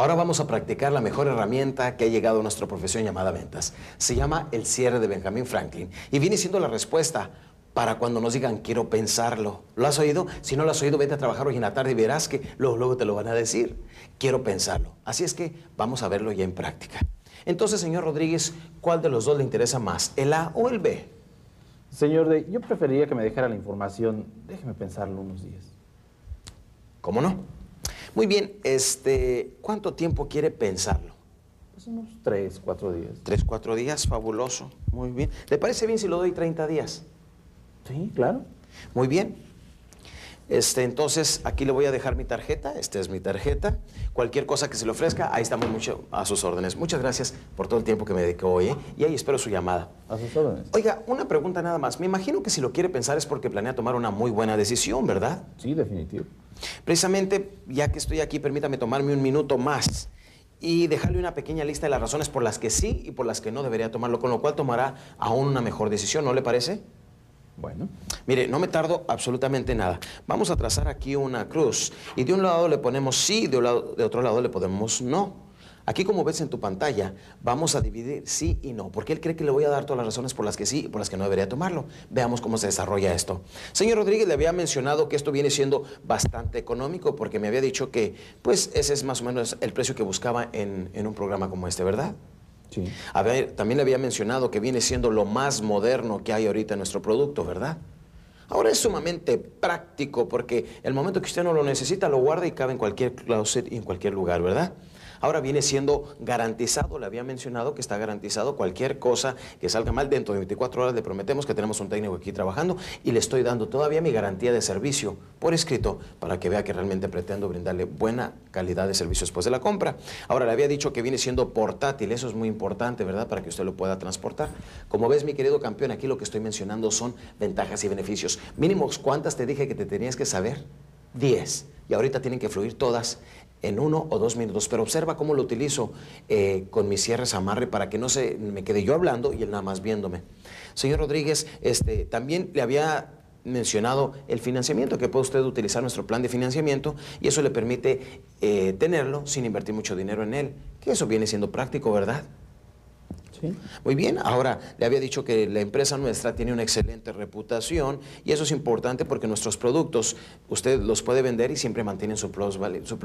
Ahora vamos a practicar la mejor herramienta que ha llegado a nuestra profesión llamada ventas. Se llama el cierre de Benjamin Franklin y viene siendo la respuesta para cuando nos digan quiero pensarlo. ¿Lo has oído? Si no lo has oído, vete a trabajar hoy en la tarde y verás que luego, luego te lo van a decir. Quiero pensarlo. Así es que vamos a verlo ya en práctica. Entonces, señor Rodríguez, ¿cuál de los dos le interesa más, el A o el B? Señor D, yo preferiría que me dejara la información. Déjeme pensarlo unos días. ¿Cómo no? Muy bien, este, ¿cuánto tiempo quiere pensarlo? Pues unos tres, cuatro días. Tres, cuatro días, fabuloso. Muy bien. ¿Le parece bien si lo doy 30 días? Sí, claro. Muy bien. Este, entonces, aquí le voy a dejar mi tarjeta. Esta es mi tarjeta. Cualquier cosa que se le ofrezca, ahí estamos mucho a sus órdenes. Muchas gracias por todo el tiempo que me dedicó hoy. ¿eh? Y ahí espero su llamada. A sus órdenes. Oiga, una pregunta nada más. Me imagino que si lo quiere pensar es porque planea tomar una muy buena decisión, ¿verdad? Sí, definitivo. Precisamente, ya que estoy aquí, permítame tomarme un minuto más y dejarle una pequeña lista de las razones por las que sí y por las que no debería tomarlo, con lo cual tomará aún una mejor decisión, ¿no le parece? Bueno. Mire, no me tardo absolutamente nada. Vamos a trazar aquí una cruz y de un lado le ponemos sí, de, un lado, de otro lado le ponemos no. Aquí, como ves en tu pantalla, vamos a dividir sí y no, porque él cree que le voy a dar todas las razones por las que sí y por las que no debería tomarlo. Veamos cómo se desarrolla esto. Señor Rodríguez, le había mencionado que esto viene siendo bastante económico, porque me había dicho que, pues, ese es más o menos el precio que buscaba en, en un programa como este, ¿verdad? Sí. A ver, también le había mencionado que viene siendo lo más moderno que hay ahorita en nuestro producto, ¿verdad? Ahora es sumamente práctico porque el momento que usted no lo necesita lo guarda y cabe en cualquier closet y en cualquier lugar, ¿verdad? Ahora viene siendo garantizado, le había mencionado que está garantizado cualquier cosa que salga mal dentro de 24 horas. Le prometemos que tenemos un técnico aquí trabajando y le estoy dando todavía mi garantía de servicio por escrito para que vea que realmente pretendo brindarle buena calidad de servicio después de la compra. Ahora le había dicho que viene siendo portátil, eso es muy importante, ¿verdad? Para que usted lo pueda transportar. Como ves, mi querido campeón, aquí lo que estoy mencionando son ventajas y beneficios. Mínimos, ¿cuántas te dije que te tenías que saber? 10. Y ahorita tienen que fluir todas en uno o dos minutos, pero observa cómo lo utilizo eh, con mis cierres amarre para que no se me quede yo hablando y él nada más viéndome. Señor Rodríguez, este, también le había mencionado el financiamiento, que puede usted utilizar nuestro plan de financiamiento y eso le permite eh, tenerlo sin invertir mucho dinero en él, que eso viene siendo práctico, ¿verdad? Muy bien, ahora le había dicho que la empresa nuestra tiene una excelente reputación y eso es importante porque nuestros productos usted los puede vender y siempre mantienen su plusvalía, su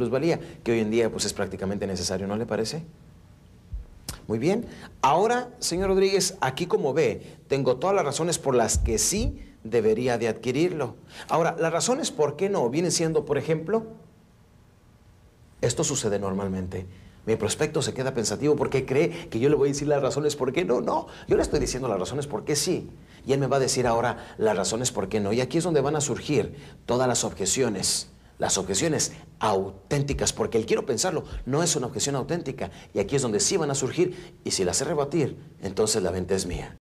que hoy en día pues es prácticamente necesario, ¿no le parece? Muy bien, ahora, señor Rodríguez, aquí como ve, tengo todas las razones por las que sí debería de adquirirlo. Ahora, las razones por qué no vienen siendo, por ejemplo, esto sucede normalmente. Mi prospecto se queda pensativo porque cree que yo le voy a decir las razones por qué no. No, yo le estoy diciendo las razones por qué sí. Y él me va a decir ahora las razones por qué no. Y aquí es donde van a surgir todas las objeciones. Las objeciones auténticas, porque el quiero pensarlo no es una objeción auténtica. Y aquí es donde sí van a surgir. Y si las sé rebatir, entonces la venta es mía.